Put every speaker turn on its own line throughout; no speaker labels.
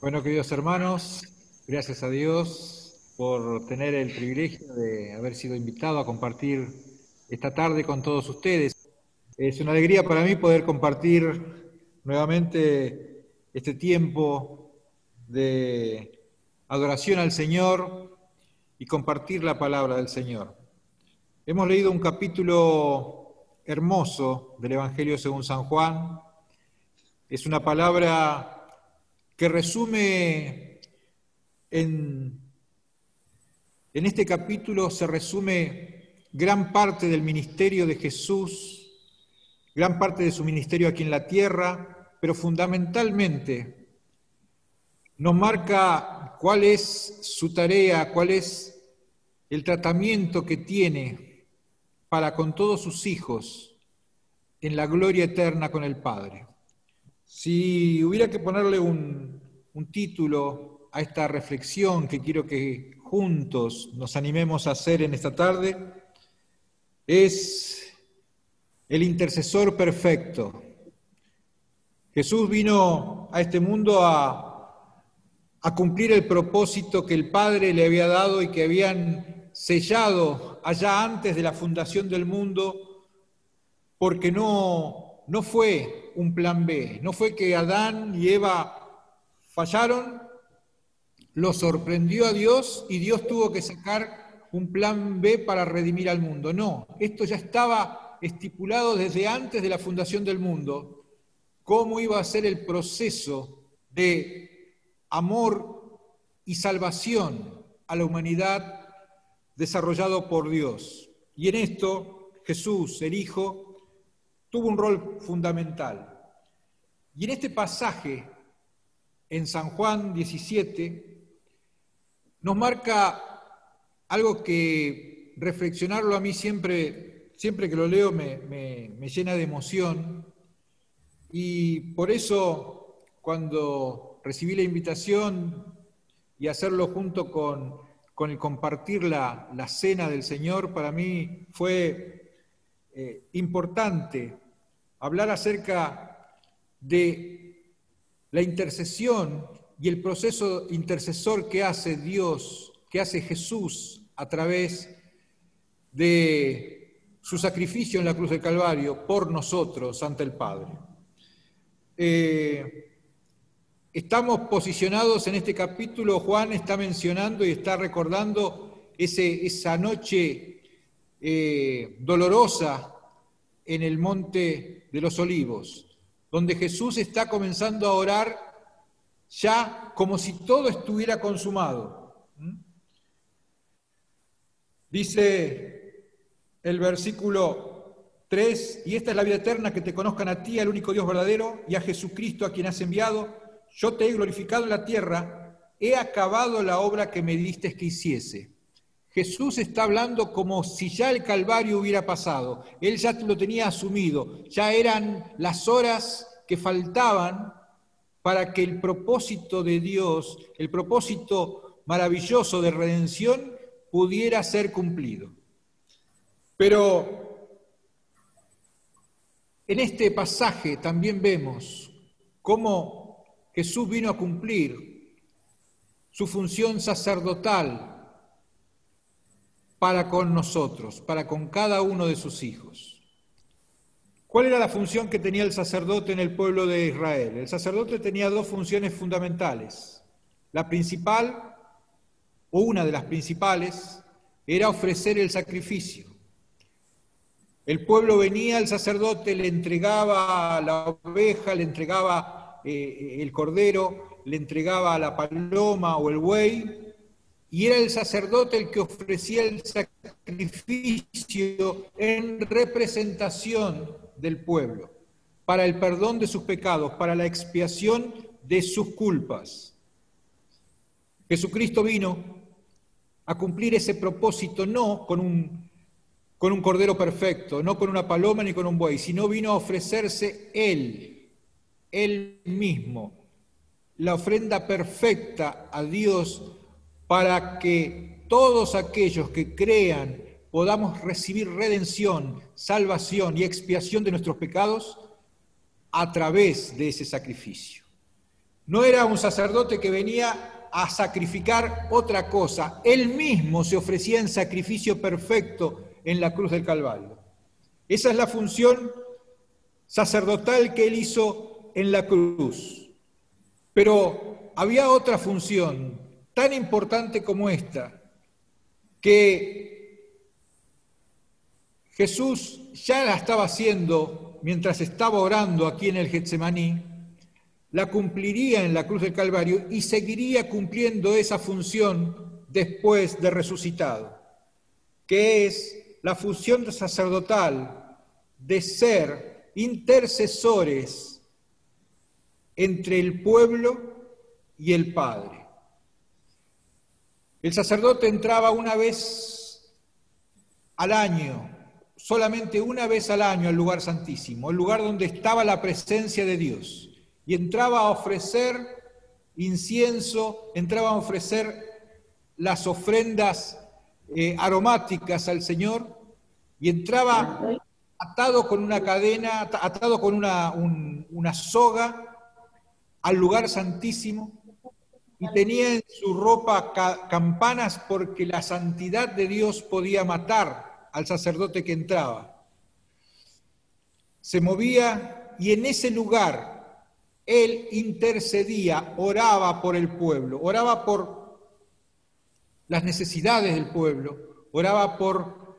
Bueno, queridos hermanos, gracias a Dios por tener el privilegio de haber sido invitado a compartir esta tarde con todos ustedes. Es una alegría para mí poder compartir nuevamente este tiempo de adoración al Señor y compartir la palabra del Señor. Hemos leído un capítulo hermoso del Evangelio según San Juan. Es una palabra que resume en, en este capítulo, se resume gran parte del ministerio de Jesús, gran parte de su ministerio aquí en la tierra, pero fundamentalmente nos marca cuál es su tarea, cuál es el tratamiento que tiene para con todos sus hijos en la gloria eterna con el Padre. Si hubiera que ponerle un, título a esta reflexión que quiero que juntos nos animemos a hacer en esta tarde, es el intercesor perfecto. Jesús vino a este mundo a, a, cumplir el propósito que el Padre le había dado y que habían sellado allá antes de la fundación del mundo, porque no no fue un plan B, no fue que Adán y Eva fallaron, lo sorprendió a Dios y Dios tuvo que sacar un plan B para redimir al mundo. No, esto ya estaba estipulado desde antes de la fundación del mundo, cómo iba a ser el proceso de amor y salvación a la humanidad desarrollado por Dios. Y en esto Jesús, el Hijo, tuvo un rol fundamental. Y en este pasaje, en San Juan 17, nos marca algo que reflexionarlo a mí siempre, siempre que lo leo me, me llena de emoción. Y por eso, cuando recibí la invitación y hacerlo junto con, con el compartir la, la cena del Señor, para mí fue eh, importante hablar acerca de la intercesión y el proceso intercesor que hace Dios, que hace Jesús a través de su sacrificio en la cruz del Calvario por nosotros ante el Padre. Eh, estamos posicionados en este capítulo, Juan está mencionando y está recordando ese, esa noche eh, dolorosa en el monte de los olivos, donde Jesús está comenzando a orar ya como si todo estuviera consumado. ¿Mm? Dice el versículo 3, y esta es la vida eterna, que te conozcan a ti, al único Dios verdadero, y a Jesucristo a quien has enviado. Yo te he glorificado en la tierra, he acabado la obra que me diste que hiciese. Jesús está hablando como si ya el Calvario hubiera pasado. Él ya lo tenía asumido. Ya eran las horas que faltaban para que el propósito de Dios, el propósito maravilloso de redención, pudiera ser cumplido. Pero en este pasaje también vemos cómo Jesús vino a cumplir su función sacerdotal para con nosotros, para con cada uno de sus hijos. ¿Cuál era la función que tenía el sacerdote en el pueblo de Israel? El sacerdote tenía dos funciones fundamentales. La principal, o una de las principales, era ofrecer el sacrificio. El pueblo venía al sacerdote, le entregaba la oveja, le entregaba eh, el cordero, le entregaba la paloma o el buey, y era el sacerdote el que ofrecía el sacrificio en representación del pueblo, para el perdón de sus pecados, para la expiación de sus culpas. Jesucristo vino a cumplir ese propósito no con un, con un cordero perfecto, no con una paloma ni con un buey, sino vino a ofrecerse Él, Él mismo, la ofrenda perfecta a Dios para que todos aquellos que crean podamos recibir redención, salvación y expiación de nuestros pecados a través de ese sacrificio. no era un sacerdote que venía a sacrificar otra cosa, él mismo se ofrecía en sacrificio perfecto en la cruz del Calvario. Esa es la función sacerdotal que él hizo en la cruz. Pero había otra función tan importante como esta, que Jesús ya la estaba haciendo mientras estaba orando aquí en el Getsemaní, la cumpliría en la cruz del Calvario y seguiría cumpliendo esa función después de resucitado, que es la función sacerdotal de ser intercesores entre el pueblo y el Padre. El sacerdote entraba una vez al año, solamente una vez al año al lugar santísimo, el lugar donde estaba la presencia de Dios, y entraba a ofrecer incienso, entraba a ofrecer las ofrendas eh, aromáticas al Señor, y entraba atado con una cadena, atado con una, una soga al lugar santísimo, y tenía en su ropa campanas porque la santidad de Dios podía matar al sacerdote que entraba. Se movía y en ese lugar él intercedía, oraba por el pueblo, oraba por las necesidades del pueblo, oraba por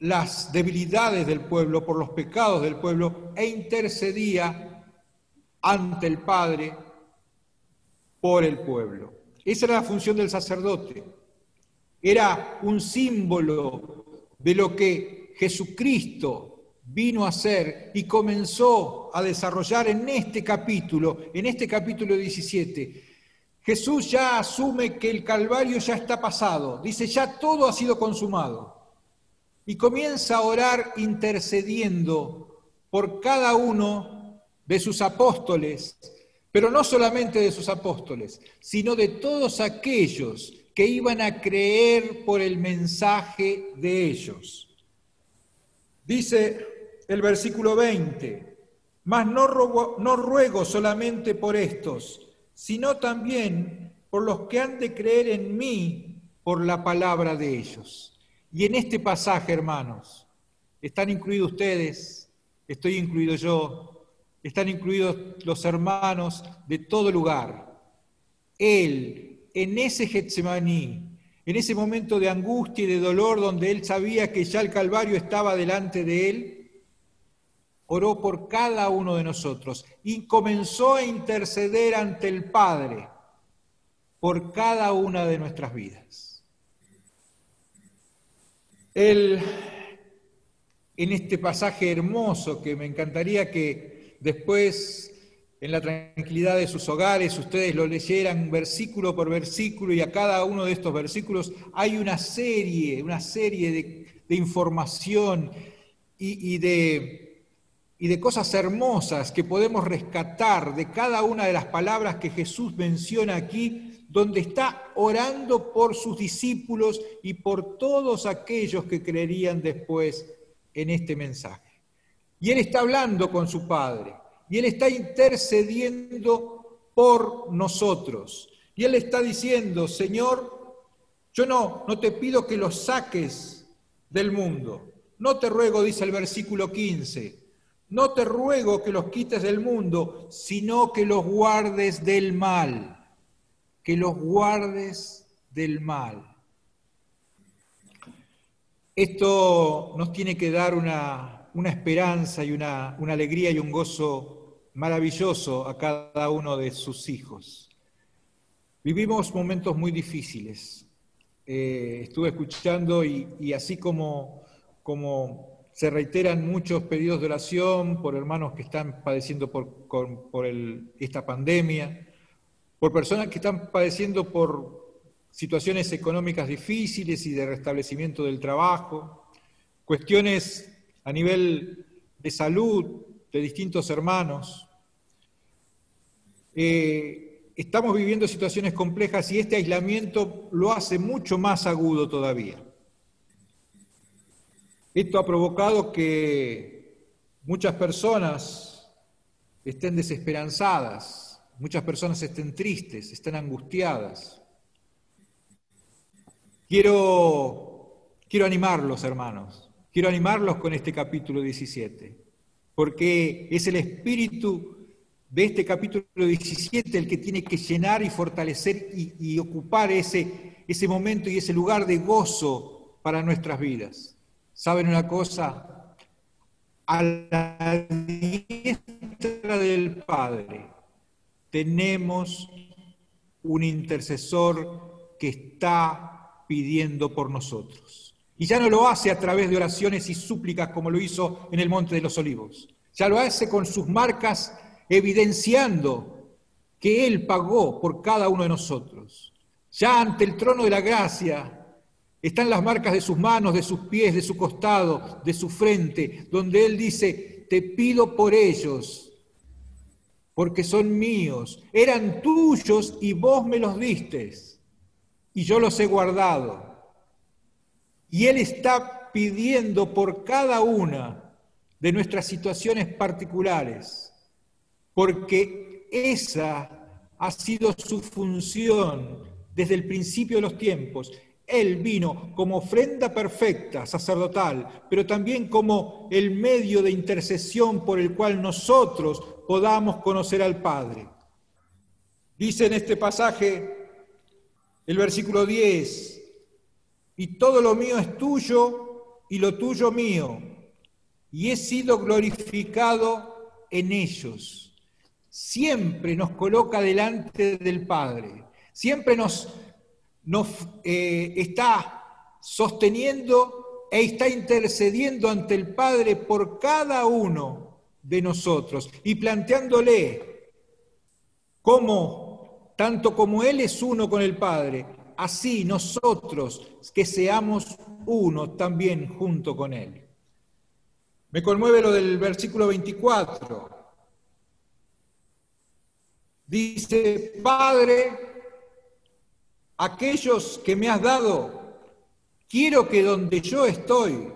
las debilidades del pueblo, por los pecados del pueblo e intercedía ante el Padre por el pueblo. Esa era la función del sacerdote. Era un símbolo de lo que Jesucristo vino a hacer y comenzó a desarrollar en este capítulo, en este capítulo 17. Jesús ya asume que el Calvario ya está pasado, dice, ya todo ha sido consumado. Y comienza a orar intercediendo por cada uno de sus apóstoles pero no solamente de sus apóstoles, sino de todos aquellos que iban a creer por el mensaje de ellos. Dice el versículo 20, mas no, no ruego solamente por estos, sino también por los que han de creer en mí por la palabra de ellos. Y en este pasaje, hermanos, están incluidos ustedes, estoy incluido yo, están incluidos los hermanos de todo lugar. Él, en ese Getsemaní, en ese momento de angustia y de dolor donde él sabía que ya el Calvario estaba delante de él, oró por cada uno de nosotros y comenzó a interceder ante el Padre por cada una de nuestras vidas. Él, en este pasaje hermoso que me encantaría que Después, en la tranquilidad de sus hogares, ustedes lo leyeran versículo por versículo y a cada uno de estos versículos hay una serie, una serie de, información y, de, y de cosas hermosas que podemos rescatar de cada una de las palabras que Jesús menciona aquí, donde está orando por sus discípulos y por todos aquellos que creerían después en este mensaje. Y Él está hablando con su Padre. Y Él está intercediendo por nosotros. Y Él está diciendo, Señor, yo no, no te pido que los saques del mundo. No te ruego, dice el versículo 15, no te ruego que los quites del mundo, sino que los guardes del mal. Que los guardes del mal. Esto nos tiene que dar una, una esperanza y una, alegría y un gozo maravilloso a cada uno de sus hijos. Vivimos momentos muy difíciles. Eh, estuve escuchando y, así como, como, se reiteran muchos pedidos de oración por hermanos que están padeciendo por, por esta pandemia, por personas que están padeciendo por situaciones económicas difíciles y de restablecimiento del trabajo, cuestiones a nivel de salud de distintos hermanos. Eh, estamos viviendo situaciones complejas y este aislamiento lo hace mucho más agudo todavía. Esto ha provocado que muchas personas estén desesperanzadas muchas personas estén tristes, estén angustiadas. Quiero, quiero animarlos, hermanos, quiero animarlos con este capítulo 17, porque es el espíritu de este capítulo 17 el que tiene que llenar y fortalecer y, ocupar ese, ese momento y ese lugar de gozo para nuestras vidas. ¿Saben una cosa? A la diestra del Padre tenemos un intercesor que está pidiendo por nosotros. Y ya no lo hace a través de oraciones y súplicas como lo hizo en el Monte de los Olivos. Ya lo hace con sus marcas evidenciando que Él pagó por cada uno de nosotros. Ya ante el trono de la gracia están las marcas de sus manos, de sus pies, de su costado, de su frente, donde Él dice, te pido por ellos, porque son míos, eran tuyos y vos me los distes, y yo los he guardado. Y Él está pidiendo por cada una de nuestras situaciones particulares porque esa ha sido su función desde el principio de los tiempos. Él vino como ofrenda perfecta, sacerdotal, pero también como el medio de intercesión por el cual nosotros podamos conocer al Padre. Dice en este pasaje el versículo 10, y todo lo mío es tuyo y lo tuyo mío, y he sido glorificado en ellos siempre nos coloca delante del Padre, siempre nos, eh, está sosteniendo e está intercediendo ante el Padre por cada uno de nosotros y planteándole cómo, tanto como Él es uno con el Padre, así nosotros que seamos uno también junto con Él. Me conmueve lo del versículo 24 Dice, Padre, aquellos que me has dado, quiero que donde yo estoy,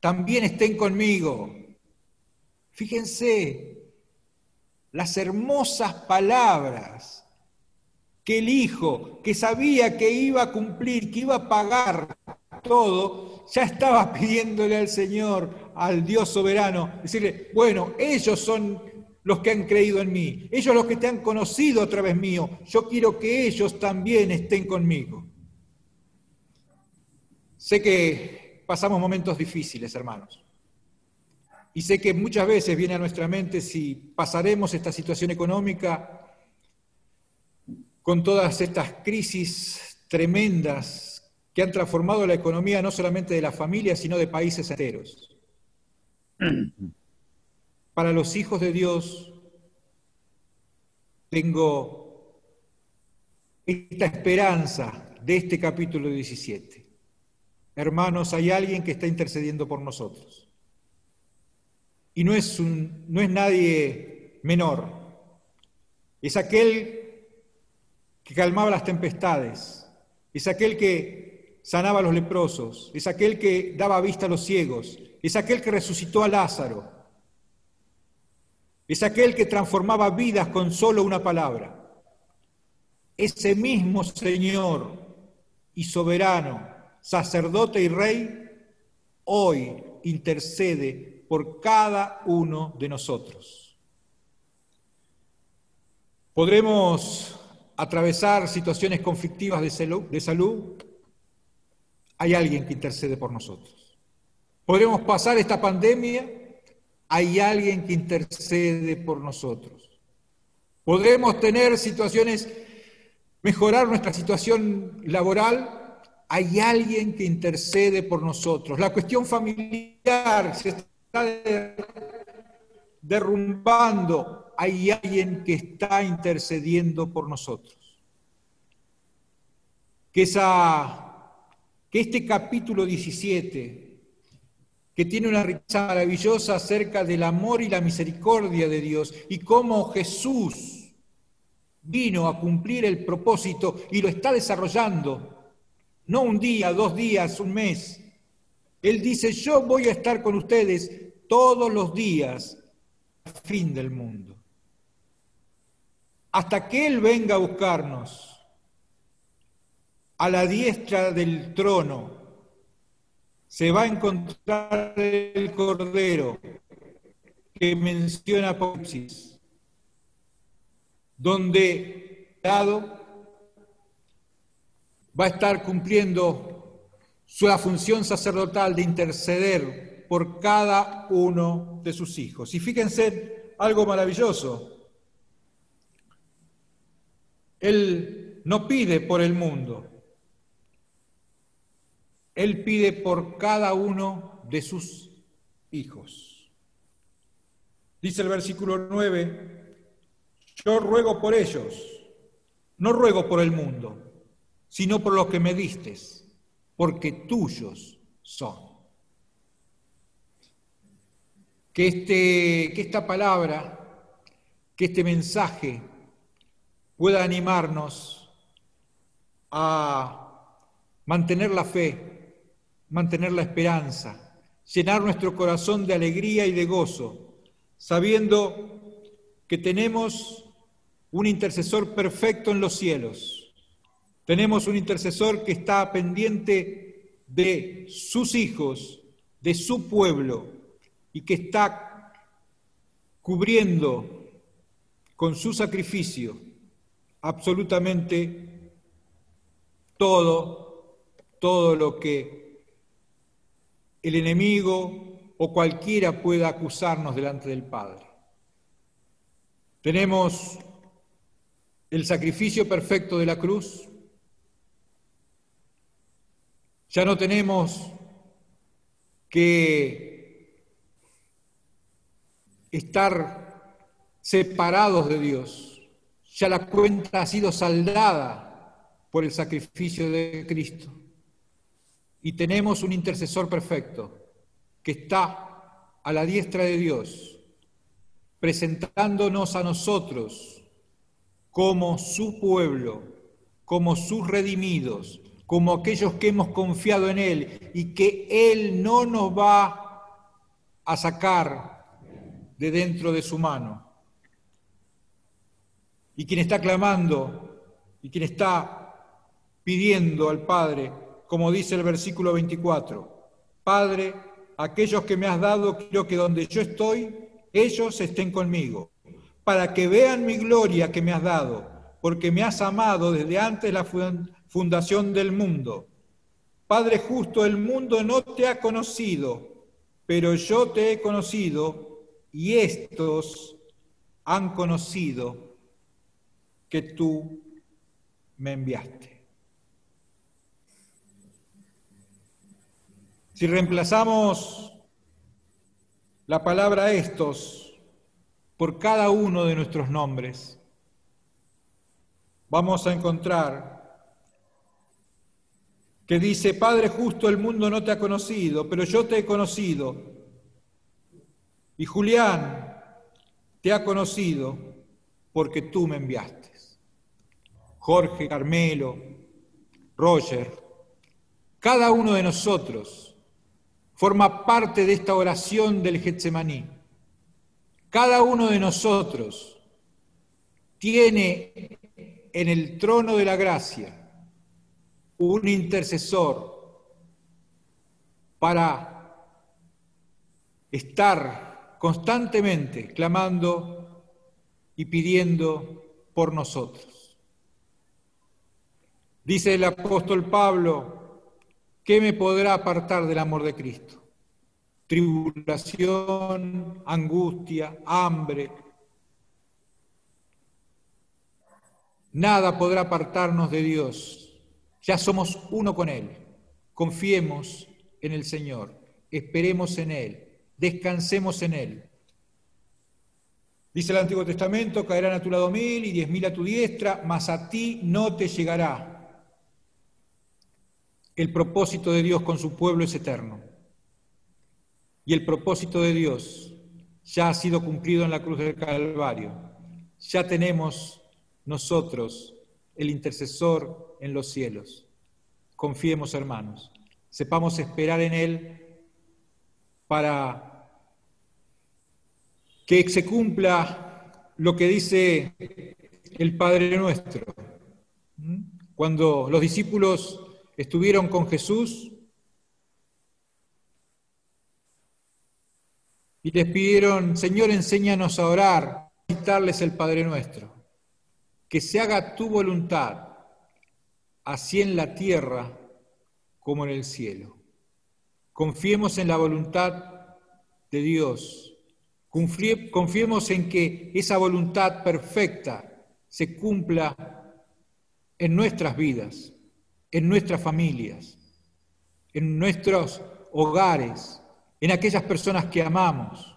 también estén conmigo. Fíjense las hermosas palabras que el Hijo, que sabía que iba a cumplir, que iba a pagar todo, ya estaba pidiéndole al Señor, al Dios soberano, decirle, bueno, ellos son los que han creído en mí, ellos los que te han conocido a través mío, yo quiero que ellos también estén conmigo. Sé que pasamos momentos difíciles, hermanos, y sé que muchas veces viene a nuestra mente si pasaremos esta situación económica con todas estas crisis tremendas que han transformado la economía no solamente de las familias, sino de países enteros. Para los hijos de Dios tengo esta esperanza de este capítulo 17. Hermanos, hay alguien que está intercediendo por nosotros. Y no es, un, no es nadie menor. Es aquel que calmaba las tempestades. Es aquel que sanaba a los leprosos. Es aquel que daba vista a los ciegos. Es aquel que resucitó a Lázaro. Es aquel que transformaba vidas con solo una palabra. Ese mismo Señor y soberano, sacerdote y rey, hoy intercede por cada uno de nosotros. Podremos atravesar situaciones conflictivas de salud, hay alguien que intercede por nosotros. Podremos pasar esta pandemia hay alguien que intercede por nosotros. Podremos tener situaciones, mejorar nuestra situación laboral, hay alguien que intercede por nosotros. La cuestión familiar se está derrumbando, hay alguien que está intercediendo por nosotros. Que, esa, que este capítulo 17 que tiene una riqueza maravillosa acerca del amor y la misericordia de Dios y cómo Jesús vino a cumplir el propósito y lo está desarrollando, no un día, dos días, un mes. Él dice, yo voy a estar con ustedes todos los días al fin del mundo. hasta que Él venga a buscarnos a la diestra del trono, se va a encontrar el Cordero que menciona Apocalipsis, donde lado va a estar cumpliendo su función sacerdotal de interceder por cada uno de sus hijos. Y fíjense algo maravilloso. Él no pide por el mundo, Él pide por cada uno de sus hijos. Dice el versículo 9, yo ruego por ellos, no ruego por el mundo sino por lo que me distes, porque tuyos son. Que, este, que esta palabra, que este mensaje pueda animarnos a mantener la fe, mantener la esperanza, llenar nuestro corazón de alegría y de gozo, sabiendo que tenemos un intercesor perfecto en los cielos. Tenemos un intercesor que está pendiente de sus hijos, de su pueblo, y que está cubriendo con su sacrificio absolutamente todo, todo lo que el enemigo o cualquiera pueda acusarnos delante del Padre. Tenemos el sacrificio perfecto de la cruz, Ya no tenemos que estar separados de Dios. Ya la cuenta ha sido saldada por el sacrificio de Cristo. Y tenemos un intercesor perfecto que está a la diestra de Dios, presentándonos a nosotros como su pueblo, como sus redimidos, como aquellos que hemos confiado en Él y que Él no nos va a sacar de dentro de su mano. Y quien está clamando y quien está pidiendo al Padre, como dice el versículo 24, Padre, aquellos que me has dado, quiero que donde yo estoy, ellos estén conmigo, para que vean mi gloria que me has dado, porque me has amado desde antes la fundación del mundo. Padre justo, el mundo no te ha conocido, pero yo te he conocido y estos han conocido que tú me enviaste. Si reemplazamos la palabra estos por cada uno de nuestros nombres, vamos a encontrar que dice, Padre justo, el mundo no te ha conocido, pero yo te he conocido. Y Julián te ha conocido porque tú me enviaste. Jorge, Carmelo, Roger, cada uno de nosotros forma parte de esta oración del Getsemaní. Cada uno de nosotros tiene en el trono de la gracia un intercesor para estar constantemente clamando y pidiendo por nosotros. Dice el apóstol Pablo, ¿qué me podrá apartar del amor de Cristo? Tribulación, angustia, hambre. Nada podrá apartarnos de Dios ya somos uno con Él. Confiemos en el Señor, esperemos en Él, descansemos en Él. Dice el Antiguo Testamento, caerán a tu lado mil y diez mil a tu diestra, mas a ti no te llegará. El propósito de Dios con su pueblo es eterno. Y el propósito de Dios ya ha sido cumplido en la cruz del Calvario. Ya tenemos nosotros el intercesor en los cielos. Confiemos, hermanos, sepamos esperar en Él para que se cumpla lo que dice el Padre nuestro. Cuando los discípulos estuvieron con Jesús y les pidieron, Señor, enséñanos a orar, citarles el Padre nuestro, que se haga tu voluntad, así en la tierra como en el cielo. Confiemos en la voluntad de Dios. Confiemos en que esa voluntad perfecta se cumpla en nuestras vidas, en nuestras familias, en nuestros hogares, en aquellas personas que amamos,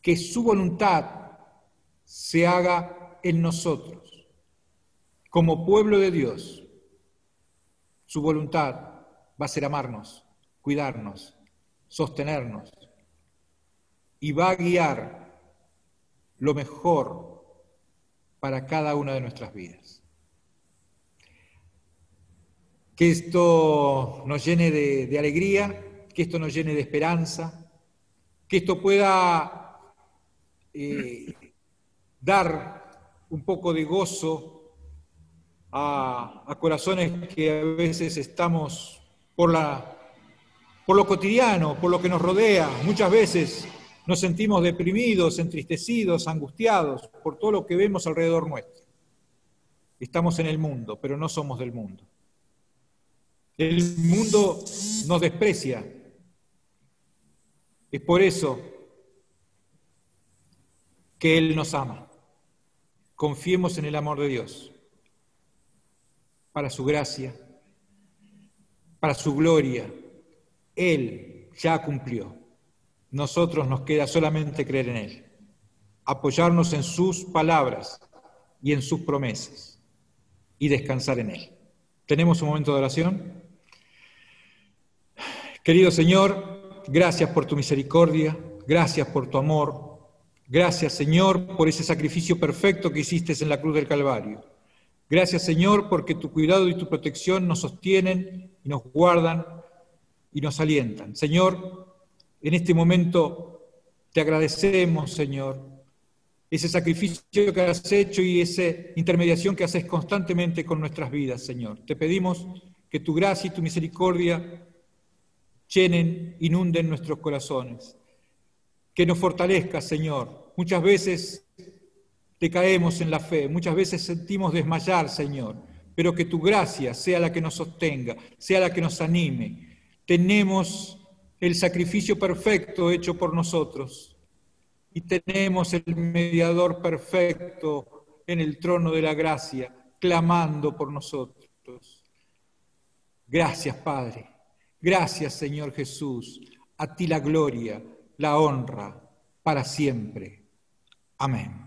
que su voluntad se haga en nosotros. Como pueblo de Dios, su voluntad va a ser amarnos, cuidarnos, sostenernos y va a guiar lo mejor para cada una de nuestras vidas. Que esto nos llene de, alegría que esto nos llene de esperanza, que esto pueda eh, dar un poco de gozo a, corazones que a veces estamos por, por lo cotidiano, por lo que nos rodea. Muchas veces nos sentimos deprimidos, entristecidos, angustiados por todo lo que vemos alrededor nuestro. Estamos en el mundo, pero no somos del mundo. El mundo nos desprecia, es por eso que Él nos ama. Confiemos en el amor de Dios, para su gracia, para su gloria. Él ya cumplió. Nosotros nos queda solamente creer en Él, apoyarnos en sus palabras y en sus promesas y descansar en Él. ¿Tenemos un momento de oración? Querido Señor, gracias por tu misericordia, gracias por tu amor, gracias Señor por ese sacrificio perfecto que hiciste en la cruz del Calvario. Gracias Señor porque tu cuidado y tu protección nos sostienen y nos guardan y nos alientan. Señor, en este momento te agradecemos, Señor, ese sacrificio que has hecho y esa intermediación que haces constantemente con nuestras vidas, Señor. Te pedimos que tu gracia y tu misericordia llenen, inunden nuestros corazones. Que nos fortalezca, Señor. Muchas veces te caemos en la fe, muchas veces sentimos desmayar, Señor, pero que tu gracia sea la que nos sostenga, sea la que nos anime. Tenemos el sacrificio perfecto hecho por nosotros y tenemos el mediador perfecto en el trono de la gracia, clamando por nosotros. Gracias, Padre. Gracias, Señor Jesús. A ti la gloria, la honra, para siempre. Amén.